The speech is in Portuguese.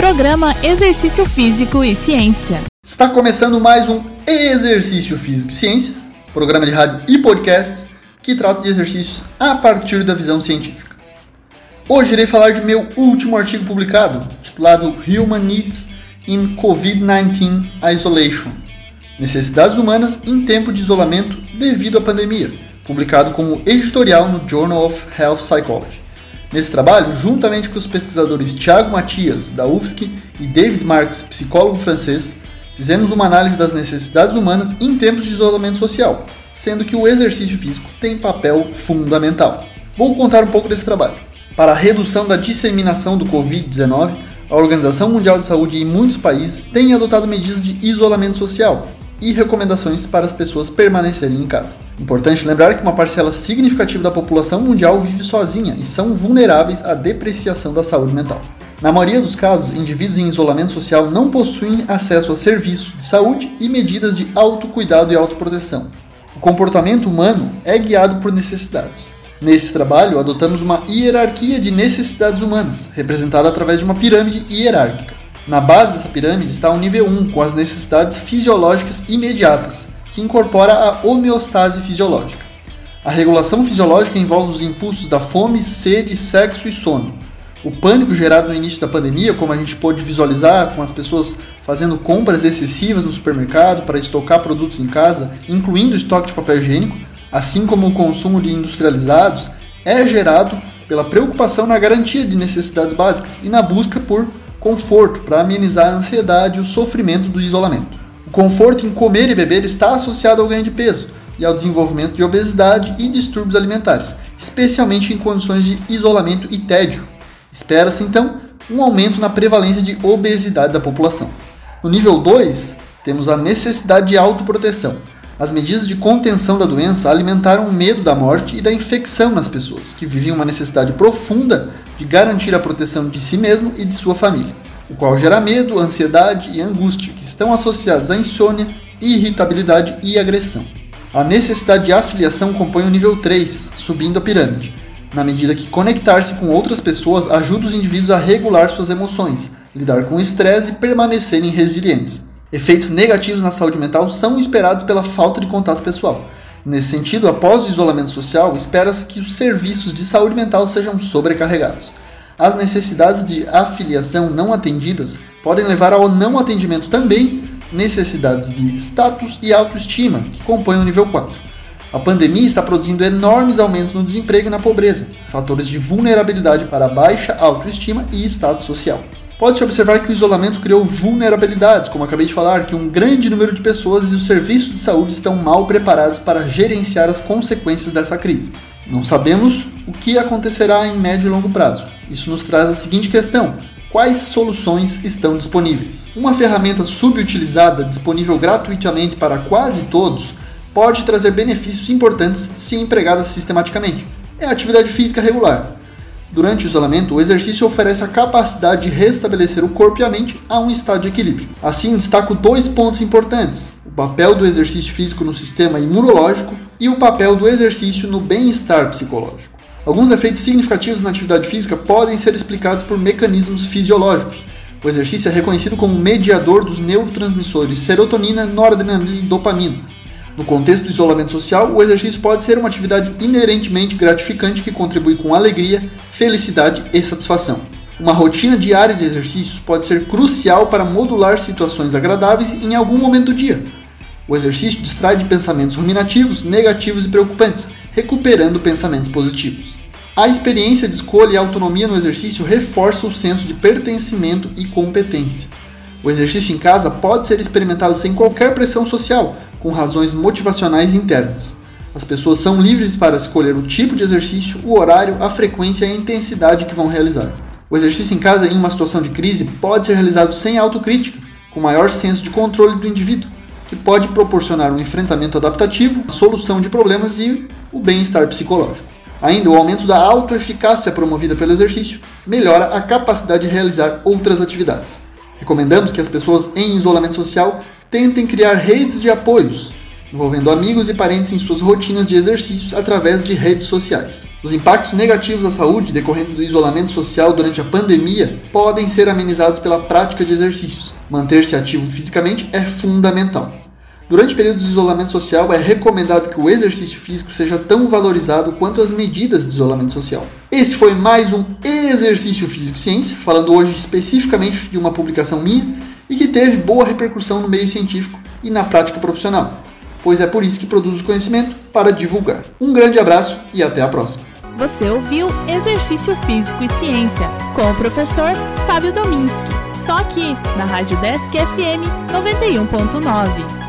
Programa Exercício Físico e Ciência. Está começando mais um Exercício Físico e Ciência, programa de rádio e podcast que trata de exercícios a partir da visão científica. Hoje irei falar de meu último artigo publicado, titulado Human Needs in COVID-19 Isolation Necessidades Humanas em Tempo de Isolamento devido à Pandemia, publicado como editorial no Journal of Health Psychology. Nesse trabalho, juntamente com os pesquisadores Thiago Matias, da UFSC, e David Marks, psicólogo francês, fizemos uma análise das necessidades humanas em tempos de isolamento social, sendo que o exercício físico tem papel fundamental. Vou contar um pouco desse trabalho. Para a redução da disseminação do Covid-19, a Organização Mundial de Saúde em muitos países tem adotado medidas de isolamento social, e recomendações para as pessoas permanecerem em casa. Importante lembrar que uma parcela significativa da população mundial vive sozinha e são vulneráveis à depreciação da saúde mental. Na maioria dos casos, indivíduos em isolamento social não possuem acesso a serviços de saúde e medidas de autocuidado e autoproteção. O comportamento humano é guiado por necessidades. Nesse trabalho, adotamos uma hierarquia de necessidades humanas, representada através de uma pirâmide hierárquica. Na base dessa pirâmide está o nível 1, com as necessidades fisiológicas imediatas, que incorpora a homeostase fisiológica. A regulação fisiológica envolve os impulsos da fome, sede, sexo e sono. O pânico gerado no início da pandemia, como a gente pôde visualizar com as pessoas fazendo compras excessivas no supermercado para estocar produtos em casa, incluindo estoque de papel higiênico, assim como o consumo de industrializados, é gerado pela preocupação na garantia de necessidades básicas e na busca por conforto para amenizar a ansiedade e o sofrimento do isolamento. O conforto em comer e beber está associado ao ganho de peso e ao desenvolvimento de obesidade e distúrbios alimentares, especialmente em condições de isolamento e tédio. Espera-se então um aumento na prevalência de obesidade da população. No nível 2, temos a necessidade de autoproteção. As medidas de contenção da doença alimentaram o medo da morte e da infecção nas pessoas, que viviam uma necessidade profunda de garantir a proteção de si mesmo e de sua família, o qual gera medo, ansiedade e angústia, que estão associados à insônia, irritabilidade e agressão. A necessidade de afiliação compõe o nível 3, subindo a pirâmide, na medida que conectar-se com outras pessoas ajuda os indivíduos a regular suas emoções, lidar com o estresse e permanecerem resilientes. Efeitos negativos na saúde mental são esperados pela falta de contato pessoal. Nesse sentido, após o isolamento social, espera-se que os serviços de saúde mental sejam sobrecarregados. As necessidades de afiliação não atendidas podem levar ao não atendimento também necessidades de status e autoestima, que compõem o nível 4. A pandemia está produzindo enormes aumentos no desemprego e na pobreza, fatores de vulnerabilidade para baixa autoestima e status social. Pode-se observar que o isolamento criou vulnerabilidades, como acabei de falar, que um grande número de pessoas e os serviços de saúde estão mal preparados para gerenciar as consequências dessa crise. Não sabemos o que acontecerá em médio e longo prazo. Isso nos traz a seguinte questão: quais soluções estão disponíveis? Uma ferramenta subutilizada, disponível gratuitamente para quase todos, pode trazer benefícios importantes se empregada sistematicamente. É a atividade física regular. Durante o isolamento, o exercício oferece a capacidade de restabelecer o corpo e a mente a um estado de equilíbrio. Assim, destaco dois pontos importantes: o papel do exercício físico no sistema imunológico e o papel do exercício no bem-estar psicológico. Alguns efeitos significativos na atividade física podem ser explicados por mecanismos fisiológicos. O exercício é reconhecido como mediador dos neurotransmissores serotonina, noradrenalina e dopamina, no contexto do isolamento social, o exercício pode ser uma atividade inerentemente gratificante que contribui com alegria, felicidade e satisfação. Uma rotina diária de exercícios pode ser crucial para modular situações agradáveis em algum momento do dia. O exercício distrai de pensamentos ruminativos, negativos e preocupantes, recuperando pensamentos positivos. A experiência de escolha e autonomia no exercício reforça o senso de pertencimento e competência. O exercício em casa pode ser experimentado sem qualquer pressão social, com razões motivacionais internas. As pessoas são livres para escolher o tipo de exercício, o horário, a frequência e a intensidade que vão realizar. O exercício em casa em uma situação de crise pode ser realizado sem autocrítica, com maior senso de controle do indivíduo, que pode proporcionar um enfrentamento adaptativo, a solução de problemas e o bem-estar psicológico. Ainda, o aumento da autoeficácia promovida pelo exercício melhora a capacidade de realizar outras atividades. Recomendamos que as pessoas em isolamento social tentem criar redes de apoios, envolvendo amigos e parentes em suas rotinas de exercícios através de redes sociais. Os impactos negativos à saúde decorrentes do isolamento social durante a pandemia podem ser amenizados pela prática de exercícios. Manter-se ativo fisicamente é fundamental. Durante períodos de isolamento social, é recomendado que o exercício físico seja tão valorizado quanto as medidas de isolamento social. Esse foi mais um Exercício Físico Ciência, falando hoje especificamente de uma publicação minha e que teve boa repercussão no meio científico e na prática profissional, pois é por isso que produzo conhecimento para divulgar. Um grande abraço e até a próxima. Você ouviu Exercício Físico e Ciência com o professor Fábio Dominski, só aqui na Rádio Desk FM 91.9.